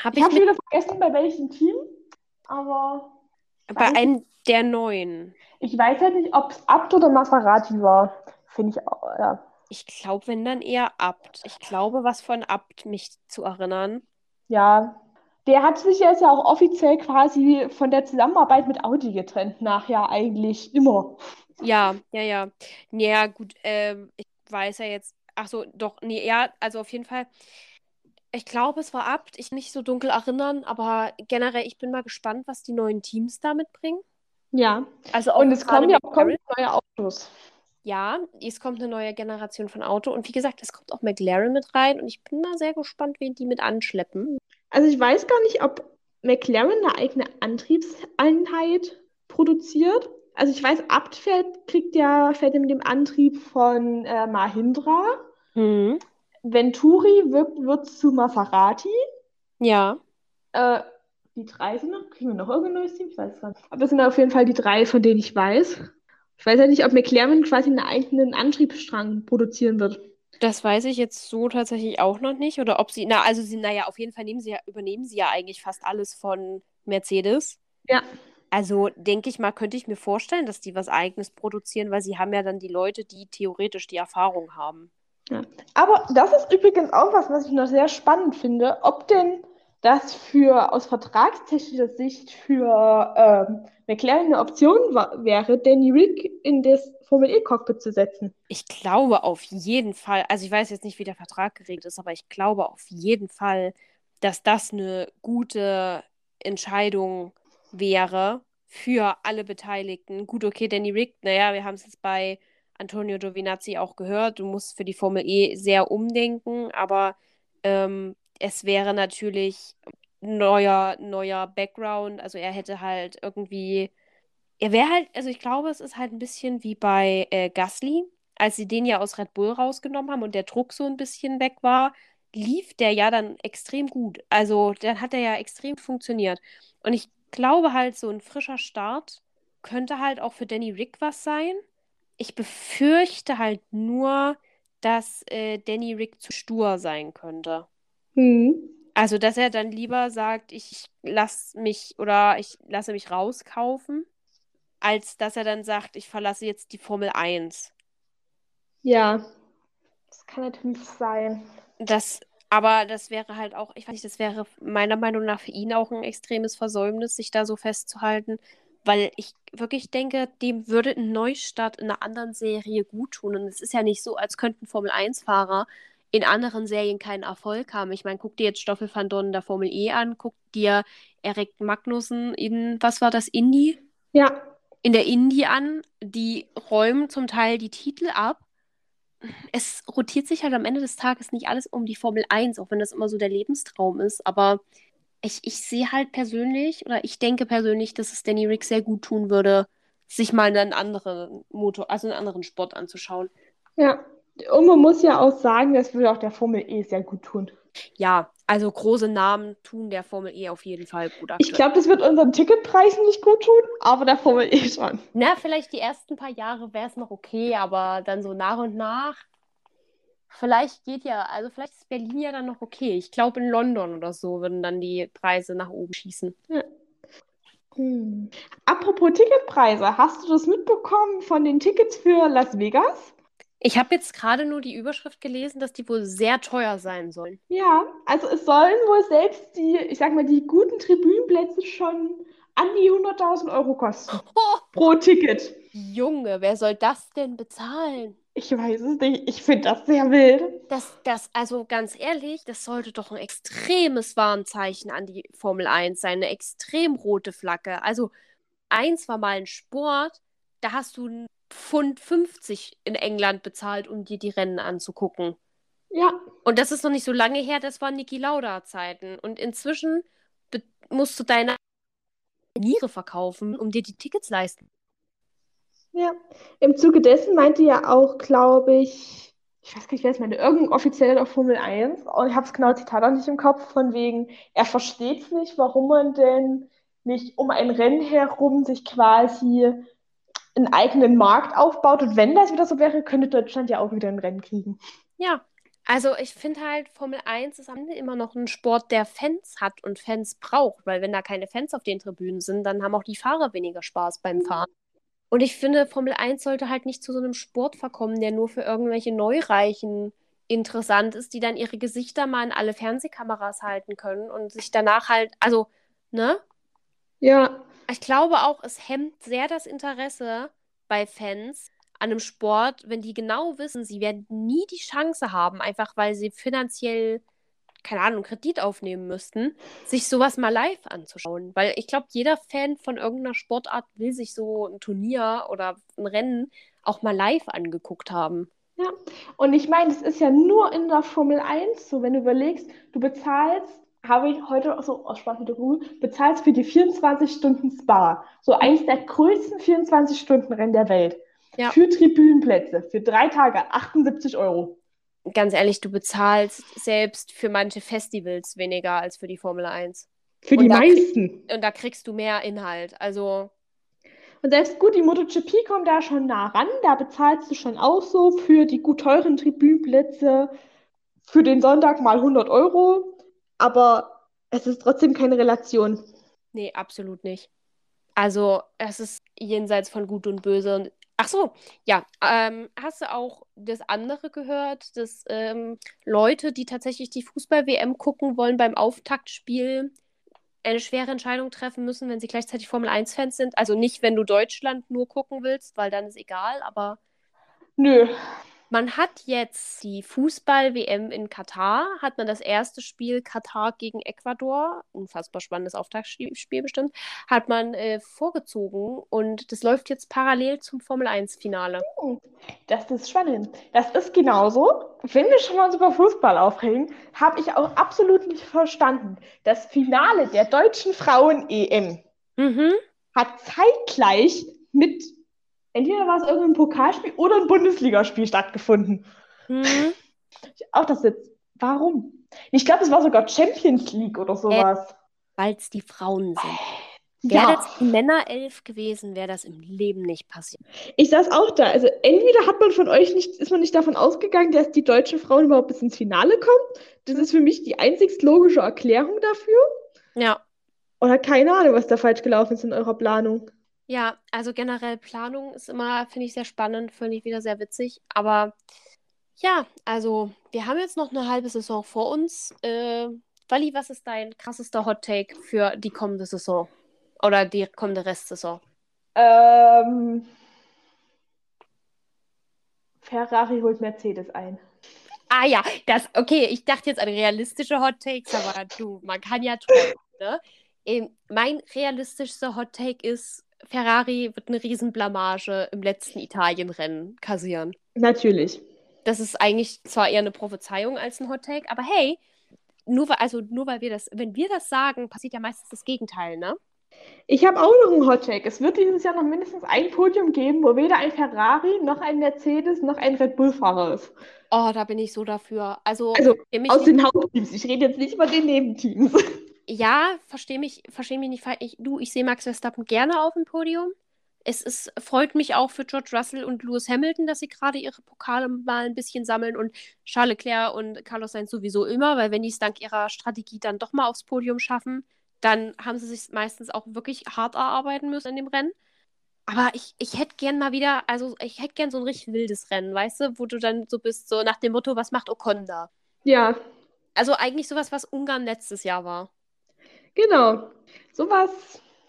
Hab ich ich habe wieder vergessen, bei welchem Team. aber Bei einem der neuen. ich weiß halt nicht, ob es Abt oder Maserati war. Finde ich auch, ja. Ich glaube, wenn dann eher Abt. Ich glaube, was von Abt mich zu erinnern. Ja. Der hat sich jetzt ja auch offiziell quasi von der Zusammenarbeit mit Audi getrennt, nachher eigentlich immer. Ja, ja, ja. Ja, gut, ähm, ich weiß ja jetzt. Ach so, doch, nee, ja, also auf jeden Fall. Ich glaube, es war Abt. Ich nicht so dunkel erinnern, aber generell, ich bin mal gespannt, was die neuen Teams da mitbringen. Ja. Also auch Und es kommen ja auch kommen neue Autos. Ja, es kommt eine neue Generation von Auto. Und wie gesagt, es kommt auch McLaren mit rein. Und ich bin mal sehr gespannt, wen die mit anschleppen. Also ich weiß gar nicht, ob McLaren eine eigene Antriebseinheit produziert. Also ich weiß, Abt fährt, kriegt ja, fährt mit dem Antrieb von äh, Mahindra. Mhm. Venturi wird, wird zu Maserati. Ja. Äh, die drei sind noch, kriegen wir noch irgendein neues Team? Ich weiß es gar nicht. Aber das sind auf jeden Fall die drei, von denen ich weiß. Ich weiß ja nicht, ob McLaren quasi einen eigenen Antriebsstrang produzieren wird. Das weiß ich jetzt so tatsächlich auch noch nicht. Oder ob sie, na, also sie, naja, auf jeden Fall nehmen sie ja, übernehmen sie ja eigentlich fast alles von Mercedes. Ja. Also denke ich mal, könnte ich mir vorstellen, dass die was Eigenes produzieren, weil sie haben ja dann die Leute, die theoretisch die Erfahrung haben. Aber das ist übrigens auch was, was ich noch sehr spannend finde, ob denn das für aus vertragstechnischer Sicht für ähm, Eine Option wäre, Danny Rick in das Formel E-Cockpit zu setzen. Ich glaube auf jeden Fall, also ich weiß jetzt nicht, wie der Vertrag geregelt ist, aber ich glaube auf jeden Fall, dass das eine gute Entscheidung wäre für alle Beteiligten. Gut, okay, Danny Rick, naja, wir haben es jetzt bei Antonio Giovinazzi auch gehört, du musst für die Formel E sehr umdenken, aber ähm, es wäre natürlich neuer, neuer Background, also er hätte halt irgendwie, er wäre halt, also ich glaube, es ist halt ein bisschen wie bei äh, Gasly, als sie den ja aus Red Bull rausgenommen haben und der Druck so ein bisschen weg war, lief der ja dann extrem gut. Also dann hat er ja extrem funktioniert. Und ich glaube halt, so ein frischer Start könnte halt auch für Danny Rick was sein. Ich befürchte halt nur, dass äh, Danny Rick zu stur sein könnte. Hm. Also, dass er dann lieber sagt, ich lasse mich oder ich lasse mich rauskaufen, als dass er dann sagt, ich verlasse jetzt die Formel 1. Ja, das kann natürlich sein. Das, aber das wäre halt auch, ich weiß nicht, das wäre meiner Meinung nach für ihn auch ein extremes Versäumnis, sich da so festzuhalten, weil ich wirklich denke, dem würde ein Neustart in einer anderen Serie gut tun. Und es ist ja nicht so, als könnten Formel 1-Fahrer in anderen Serien keinen Erfolg haben. Ich meine, guck dir jetzt Stoffel van Dorn in der Formel E an, guck dir Erik Magnussen in, was war das, Indy? Ja, in der Indie an. Die räumen zum Teil die Titel ab. Es rotiert sich halt am Ende des Tages nicht alles um die Formel 1, auch wenn das immer so der Lebenstraum ist. Aber ich, ich sehe halt persönlich, oder ich denke persönlich, dass es Danny Rick sehr gut tun würde, sich mal einen anderen Motor, also einen anderen Sport anzuschauen. ja. Und man muss ja auch sagen, das würde auch der Formel E sehr gut tun. Ja, also große Namen tun der Formel E auf jeden Fall gut Ich glaube, das wird unseren Ticketpreisen nicht gut tun, aber der Formel E schon. Na, vielleicht die ersten paar Jahre wäre es noch okay, aber dann so nach und nach. Vielleicht geht ja, also vielleicht ist Berlin ja dann noch okay. Ich glaube, in London oder so würden dann die Preise nach oben schießen. Hm. Apropos Ticketpreise, hast du das mitbekommen von den Tickets für Las Vegas? Ich habe jetzt gerade nur die Überschrift gelesen, dass die wohl sehr teuer sein sollen. Ja, also es sollen wohl selbst die, ich sag mal, die guten Tribünenplätze schon an die 100.000 Euro kosten. (laughs) Oh, Pro Ticket. Junge, wer soll das denn bezahlen? Ich weiß es nicht. Ich finde das sehr wild. Das, das, also ganz ehrlich, das sollte doch ein extremes Warnzeichen an die Formel 1 sein, eine extrem rote Flagge. Also, eins war mal ein Sport, da hast du Pfund 50 in England bezahlt, um dir die Rennen anzugucken. Ja, Und das ist noch nicht so lange her, das waren Niki Lauda-Zeiten. Und inzwischen musst du deine Niere verkaufen, um dir die Tickets leisten. ja. Im Zuge dessen meinte ja auch, glaube ich, ich weiß gar nicht, wer es meinte, irgendein Offizieller der Formel 1, und ich habe das genaue Zitat auch nicht im Kopf, von wegen, er versteht es nicht, warum man denn nicht um ein Rennen herum sich quasi einen eigenen Markt aufbaut. Und wenn das wieder so wäre, könnte Deutschland ja auch wieder ein Rennen kriegen. Ja, Also ich finde halt, Formel 1 ist am Ende immer noch ein Sport, der Fans hat und Fans braucht, weil wenn da keine Fans auf den Tribünen sind, dann haben auch die Fahrer weniger Spaß beim Fahren. Und ich finde, Formel 1 sollte halt nicht zu so einem Sport verkommen, der nur für irgendwelche Neureichen interessant ist, die dann ihre Gesichter mal in alle Fernsehkameras halten können und sich danach halt, also, ne? Ja, Ich glaube auch, es hemmt sehr das Interesse bei Fans an einem Sport, wenn die genau wissen, sie werden nie die Chance haben, einfach weil sie finanziell, keine Ahnung, Kredit aufnehmen müssten, sich sowas mal live anzuschauen. Weil ich glaube, jeder Fan von irgendeiner Sportart will sich so ein Turnier oder ein Rennen auch mal live angeguckt haben. ja. Und ich meine, es ist ja nur in der Formel 1 so, wenn du überlegst, du bezahlst, habe ich heute so aus Spaß mit der Google, bezahlst für die 24 Stunden Spa. So eins der größten 24-Stunden-Rennen der Welt. Ja. Für Tribünenplätze, für drei Tage 78 Euro. Ganz ehrlich, du bezahlst selbst für manche Festivals weniger als für die Formel 1. Für Und die meisten. Und da kriegst du mehr Inhalt. Also, Und selbst gut, die MotoGP kommt da schon nah ran. Da bezahlst du schon auch so für die gut teuren Tribünenplätze für den Sonntag mal 100 Euro. Aber es ist trotzdem keine Relation. nee, absolut nicht. Also, es ist jenseits von Gut und Böse. Und, ach so, ja. Ähm, hast du auch das andere gehört, dass ähm, Leute, die tatsächlich die Fußball-WM gucken wollen, beim Auftaktspiel eine schwere Entscheidung treffen müssen, wenn sie gleichzeitig Formel 1-Fans sind? Also nicht, wenn du Deutschland nur gucken willst, weil dann ist egal, aber Nö. Man hat jetzt die Fußball-WM in Katar, hat man das erste Spiel Katar gegen Ecuador, unfassbar spannendes Auftaktspiel bestimmt, hat man äh, vorgezogen und das läuft jetzt parallel zum Formel-1-Finale. Das ist spannend. Das ist genauso. Wenn wir schon mal uns über Fußball aufregen, habe ich auch absolut nicht verstanden. Das Finale der deutschen Frauen-EM Mhm. hat zeitgleich mit, entweder war es irgendein Pokalspiel oder ein Bundesligaspiel stattgefunden. Mhm. (laughs) Auch das jetzt. Warum? Ich glaube, es war sogar Champions League oder sowas. Weil es die Frauen sind. Wäre Ja, das Männerelf gewesen, wäre das im Leben nicht passiert. ich saß auch da. Also entweder hat man von euch nicht, ist man nicht davon ausgegangen, dass die deutschen Frauen überhaupt bis ins Finale kommen. Das ist für mich die einzigst logische Erklärung dafür. Ja. Oder keine Ahnung, was da falsch gelaufen ist in eurer Planung. Ja, also generell Planung ist immer, finde ich, sehr spannend, finde ich wieder sehr witzig. Aber ja, also wir haben jetzt noch eine halbe Saison vor uns. Äh, Wally, was ist dein krassester Hot Take für die kommende Saison? Oder die kommende Restsaison? Ähm, Ferrari holt Mercedes ein. Ah ja, das, okay, ich dachte jetzt an realistische Hot Takes, aber du, man kann ja träumen, ne? Ähm, mein realistischster Hot Take ist, Ferrari wird eine Riesenblamage im letzten Italienrennen kassieren. Natürlich. Das ist eigentlich zwar eher eine Prophezeiung als ein Hot Take, aber hey, nur weil, also nur weil wir das, wenn wir das sagen, passiert ja meistens das Gegenteil, ne? Ich habe auch noch einen Hot Take. Es wird dieses Jahr noch mindestens ein Podium geben, wo weder ein Ferrari noch ein Mercedes noch ein Red Bull-Fahrer ist. Oh, da bin ich so dafür. Also, Also aus den Hauptteams. Ich rede jetzt nicht über den Nebenteams. (laughs) ja, verstehe mich, versteh mich nicht falsch. Ich, du, ich sehe Max Verstappen gerne auf dem Podium. Es ist, freut mich auch für George Russell und Lewis Hamilton, dass sie gerade ihre Pokale mal ein bisschen sammeln und Charles Leclerc und Carlos Sainz sowieso immer, weil wenn die es dank ihrer Strategie dann doch mal aufs Podium schaffen, dann haben sie sich meistens auch wirklich hart erarbeiten müssen in dem Rennen. Aber ich, ich hätte gern mal wieder, also ich hätte gern so ein richtig wildes Rennen, weißt du, wo du dann so bist, so nach dem Motto, was macht Ocon da? Ja, Also eigentlich sowas, was Ungarn letztes Jahr war. Genau. Sowas,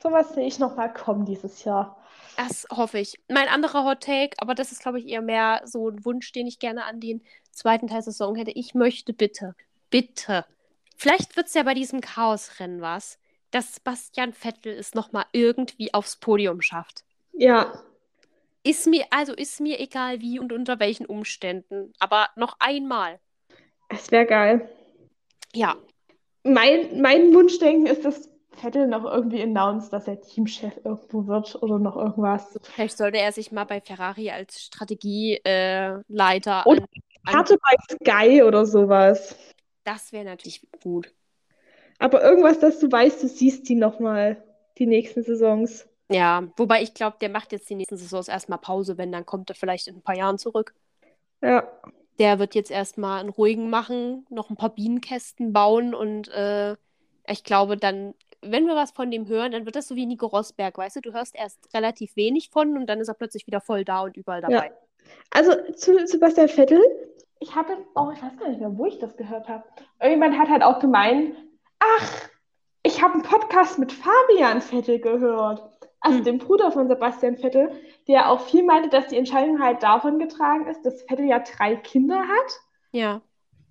sowas sehe ich noch mal kommen dieses Jahr. Das hoffe ich. Mein anderer Hot Take, aber das ist, glaube ich, eher mehr so ein Wunsch, den ich gerne an den zweiten Teil der Saison hätte. Ich möchte bitte, bitte, vielleicht wird es ja bei diesem Chaosrennen was, dass Sebastian Vettel es nochmal irgendwie aufs Podium schafft. Ja, Ist mir, also ist mir egal wie und unter welchen Umständen, aber noch einmal. es wäre geil. Ja, Mein, mein Wunschdenken ist, dass Vettel noch irgendwie announced, dass er Teamchef irgendwo wird oder noch irgendwas. vielleicht sollte er sich mal bei Ferrari als Strategieleiter äh, an. Karte bei Sky oder sowas. Das wäre natürlich gut. Aber irgendwas, dass du weißt, du siehst die noch mal die nächsten Saisons. Ja, wobei ich glaube, der macht jetzt die nächsten Saisons erstmal Pause, wenn, dann kommt er vielleicht in ein paar Jahren zurück. Ja. Der wird jetzt erstmal einen ruhigen machen, noch ein paar Bienenkästen bauen und äh, ich glaube dann, wenn wir was von dem hören, dann wird das so wie Nico Rosberg, weißt du, du hörst erst relativ wenig von und dann ist er plötzlich wieder voll da und überall dabei. Ja. Also zu Sebastian Vettel, ich habe, oh, ich weiß gar nicht mehr, wo ich das gehört habe. Irgendwann hat halt auch gemeint, ach, ich habe einen Podcast mit Fabian Vettel gehört. Also hm. dem Bruder von Sebastian Vettel, der auch viel meinte, dass die Entscheidung halt davon getragen ist, dass Vettel ja drei Kinder hat. Ja.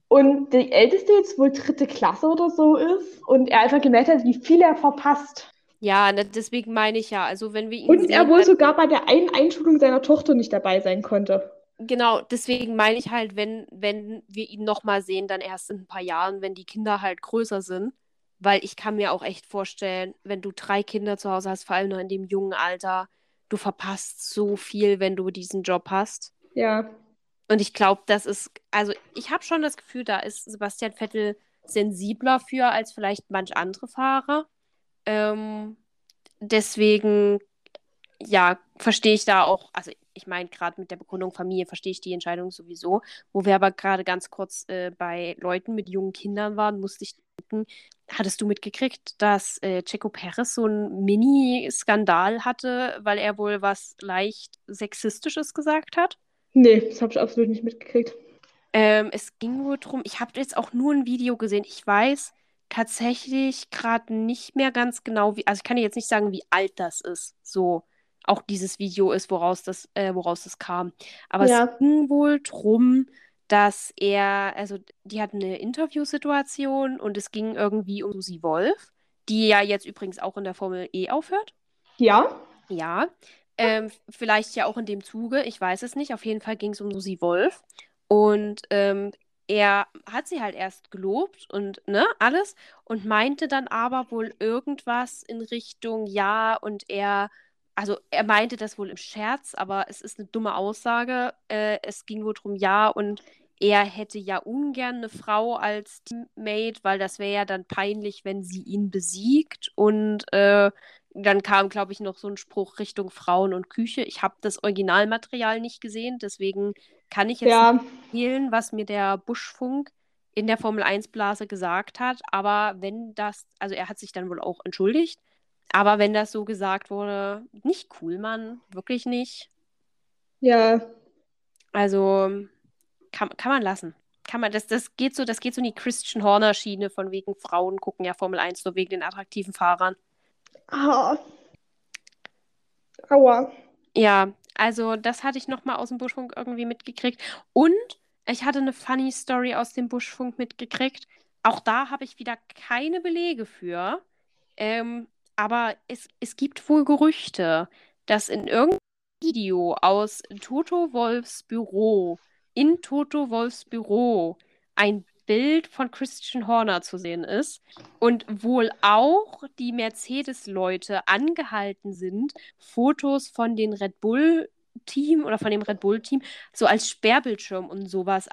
Und die älteste jetzt wohl dritte Klasse oder so ist und er einfach gemerkt hat, wie viel er verpasst. Ja, ne, deswegen meine ich ja, also wenn wir ihn Und sehen, er wohl sogar bei der einen Einschulung seiner Tochter nicht dabei sein konnte. Genau, deswegen meine ich halt, wenn, wenn wir ihn nochmal sehen, dann erst in ein paar Jahren, wenn die Kinder halt größer sind. Weil ich kann mir auch echt vorstellen, wenn du drei Kinder zu Hause hast, vor allem noch in dem jungen Alter, du verpasst so viel, wenn du diesen Job hast. Ja. Und ich glaube, das ist, also ich habe schon das Gefühl, da ist Sebastian Vettel sensibler für als vielleicht manch andere Fahrer. Ähm, deswegen, ja, verstehe ich da auch, also ich meine, gerade mit der Begründung Familie verstehe ich die Entscheidung sowieso. Wo wir aber gerade ganz kurz äh, bei Leuten mit jungen Kindern waren, musste ich denken, hattest du mitgekriegt, dass äh, Checo Perez so einen Mini-Skandal hatte, weil er wohl was leicht Sexistisches gesagt hat? Nee, das habe ich absolut nicht mitgekriegt. Ähm, es ging wohl darum, ich habe jetzt auch nur ein Video gesehen. Ich weiß tatsächlich gerade nicht mehr ganz genau, wie, also ich kann dir jetzt nicht sagen, wie alt das ist. So auch dieses Video ist, woraus das, äh, woraus das kam. Aber ja. es ging wohl drum, dass er, also die hatten eine Interviewsituation und es ging irgendwie um Susi Wolf, die ja jetzt übrigens auch in der Formel E aufhört. Ja. Ja. Ähm, vielleicht ja auch in dem Zuge, ich weiß es nicht. Auf jeden Fall ging es um Susi Wolf. Und ähm, er hat sie halt erst gelobt und ne, alles und meinte dann aber wohl irgendwas in Richtung, ja, und er also er meinte das wohl im Scherz, aber es ist eine dumme Aussage. Äh, es ging wohl darum, ja, und er hätte ja ungern eine Frau als Teammate, weil das wäre ja dann peinlich, wenn sie ihn besiegt. Und äh, dann kam, glaube ich, noch so ein Spruch Richtung Frauen und Küche. Ich habe das Originalmaterial nicht gesehen, deswegen kann ich jetzt ja. nicht erzählen, was mir der Buschfunk in der Formel 1 Blase gesagt hat. Aber wenn das, also er hat sich dann wohl auch entschuldigt. Aber wenn das so gesagt wurde, nicht cool, Mann. Wirklich nicht. Ja. Also kann, kann man lassen. Kann man, das, das geht so, das geht so in die Christian Horner-Schiene von wegen Frauen gucken ja Formel 1 nur wegen den attraktiven Fahrern. Ah. Aua. Ja, also das hatte ich nochmal aus dem Buschfunk irgendwie mitgekriegt. Und ich hatte eine funny Story aus dem Buschfunk mitgekriegt. Auch da habe ich wieder keine Belege für. Ähm, aber es, es gibt wohl Gerüchte, dass in irgendeinem Video aus Toto Wolfs Büro, in Toto Wolfs Büro, ein Bild von Christian Horner zu sehen ist und wohl auch die Mercedes-Leute angehalten sind, Fotos von den Red Bull Team oder von dem Red Bull Team so als Sperrbildschirm und sowas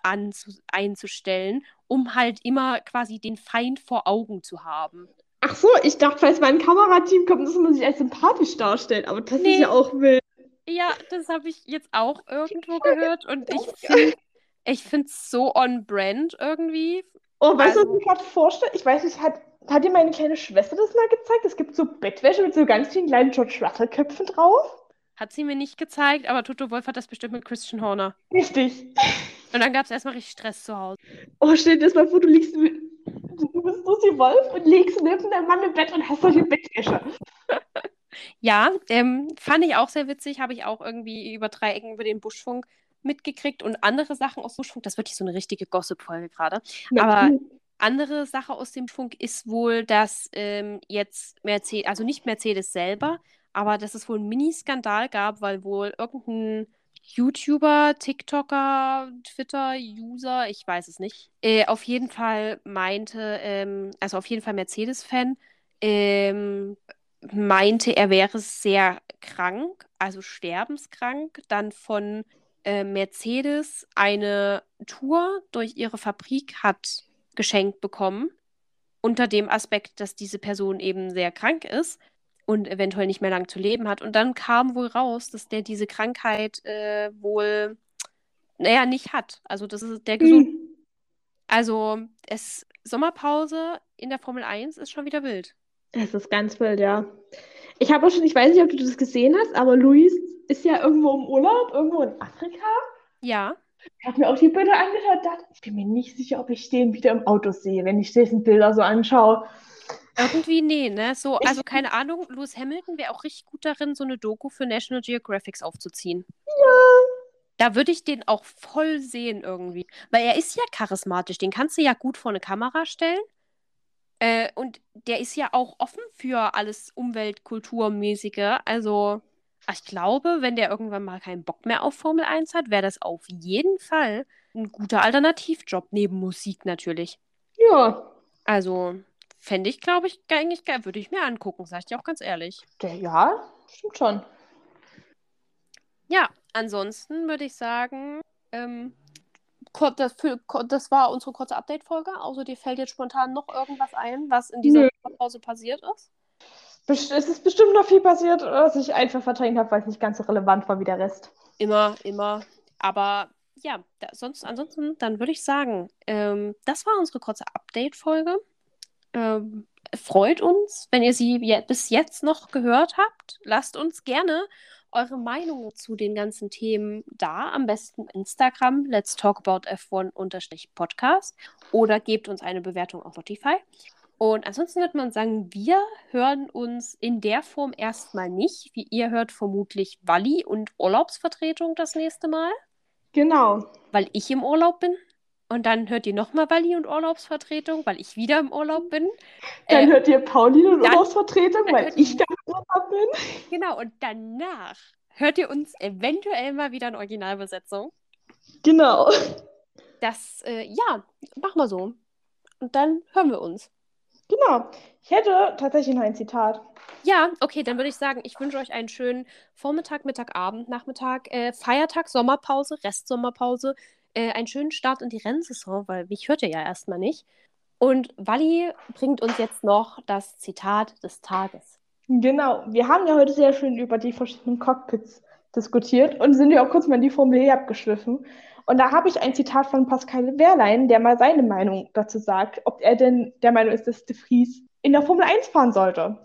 einzustellen, um halt immer quasi den Feind vor Augen zu haben. Ach so, ich dachte, falls mein Kamerateam kommt, muss man sich als sympathisch darstellen. Aber das nee. ist ja auch wild. Ja, das habe ich jetzt auch irgendwo gehört. Und ich finde ich es so on brand irgendwie. Oh, weißt also, du, was ich mir gerade vorstelle? Ich weiß nicht, hat, hat dir meine kleine Schwester das mal gezeigt? Es gibt so Bettwäsche mit so ganz vielen kleinen George Russell-Köpfen drauf. Hat sie mir nicht gezeigt, aber Toto Wolf hat das bestimmt mit Christian Horner. Richtig. Und dann gab es erstmal richtig Stress zu Hause. Oh, stell dir das mal vor, du liegst mit, bist Lucy Wolf und legst neben deinem Mann im Bett und hast solche Bettwäsche. Ja, ähm, fand ich auch sehr witzig, habe ich auch irgendwie über drei Ecken über den Buschfunk mitgekriegt und andere Sachen aus Buschfunk. Das wird wirklich so eine richtige Gossip-Folge gerade. Aber andere Sache aus dem Funk ist wohl, dass ähm, jetzt Mercedes, also nicht Mercedes selber, aber dass es wohl einen Mini-Skandal gab, weil wohl irgendein YouTuber, TikToker, Twitter-User, ich weiß es nicht, äh, auf jeden Fall meinte, ähm, also auf jeden Fall Mercedes-Fan, ähm, meinte, er wäre sehr krank, also sterbenskrank, dann von äh, Mercedes eine Tour durch ihre Fabrik hat geschenkt bekommen, unter dem Aspekt, dass diese Person eben sehr krank ist und eventuell nicht mehr lang zu leben hat. Und dann kam wohl raus, dass der diese Krankheit äh, wohl naja, nicht hat. Also das ist der gesund. Hm. Also es Sommerpause in der Formel 1 ist schon wieder wild. Es ist ganz wild, ja. Ich habe auch schon, ich weiß nicht, ob du das gesehen hast, aber Luis ist ja irgendwo im Urlaub, irgendwo in Afrika. Ja. Ich habe mir auch die Bilder angeschaut und dachte, ich bin mir nicht sicher, ob ich den wieder im Auto sehe, wenn ich diesen Bilder so anschaue. Irgendwie, nee, ne? So, also keine Ahnung, Lewis Hamilton wäre auch richtig gut darin, so eine Doku für National Geographic aufzuziehen. Da würde ich den auch voll sehen irgendwie. Weil er ist ja charismatisch, den kannst du ja gut vor eine Kamera stellen. Äh, und der ist ja auch offen für alles Umwelt-Kulturmäßige. Also, ich glaube, wenn der irgendwann mal keinen Bock mehr auf Formel 1 hat, wäre das auf jeden Fall ein guter Alternativjob neben Musik natürlich. Ja, Also, fände ich, glaube ich, ge- eigentlich geil. Würde ich mir angucken, sag ich dir auch ganz ehrlich. der, ja, stimmt schon. Ja, ansonsten würde ich sagen, ähm, das, für, das war unsere kurze Update-Folge. Außer dir fällt jetzt spontan noch irgendwas ein, was in dieser Nö. Pause passiert ist. Best- Es ist bestimmt noch viel passiert, was ich einfach verdrängt habe, weil es nicht ganz so relevant war wie der Rest. Immer, immer. Aber ja, da, sonst, ansonsten, dann würde ich sagen, ähm, das war unsere kurze Update-Folge. Ähm, freut uns, wenn ihr sie je bis jetzt noch gehört habt. Lasst uns gerne eure Meinungen zu den ganzen Themen da. Am besten Instagram, let's talk about F1-Podcast oder gebt uns eine Bewertung auf Spotify. Und ansonsten würde man sagen, wir hören uns in der Form erstmal nicht. Wie ihr hört vermutlich Walli und Urlaubsvertretung das nächste Mal, Genau. weil ich im Urlaub bin. Und dann hört ihr nochmal Walli und Urlaubsvertretung, weil ich wieder im Urlaub bin. Dann Äh, hört ihr Pauline und dann- Urlaubsvertretung, dann weil ich da im Urlaub bin. genau, und danach hört ihr uns eventuell mal wieder in Originalbesetzung. Genau. Das, äh, ja, machen wir so. Und dann hören wir uns. Genau. Ich hätte tatsächlich noch ein Zitat. Ja, okay, dann würde ich sagen, ich wünsche euch einen schönen Vormittag, Mittag, Abend, Nachmittag, äh, Feiertag, Sommerpause, Restsommerpause, äh, einen schönen Start in die Rennsaison, weil mich hört ihr ja erstmal nicht. Und Wally bringt uns jetzt noch das Zitat des Tages. Genau. Wir haben ja heute sehr schön über die verschiedenen Cockpits diskutiert und sind ja auch kurz mal in die Formel E abgeschliffen. Und da habe ich ein Zitat von Pascal Wehrlein, der mal seine Meinung dazu sagt, ob er denn der Meinung ist, dass De Vries in der Formel 1 fahren sollte.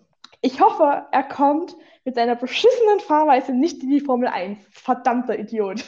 Ich hoffe, er kommt mit seiner beschissenen Fahrweise nicht in die Formel 1. Verdammter Idiot.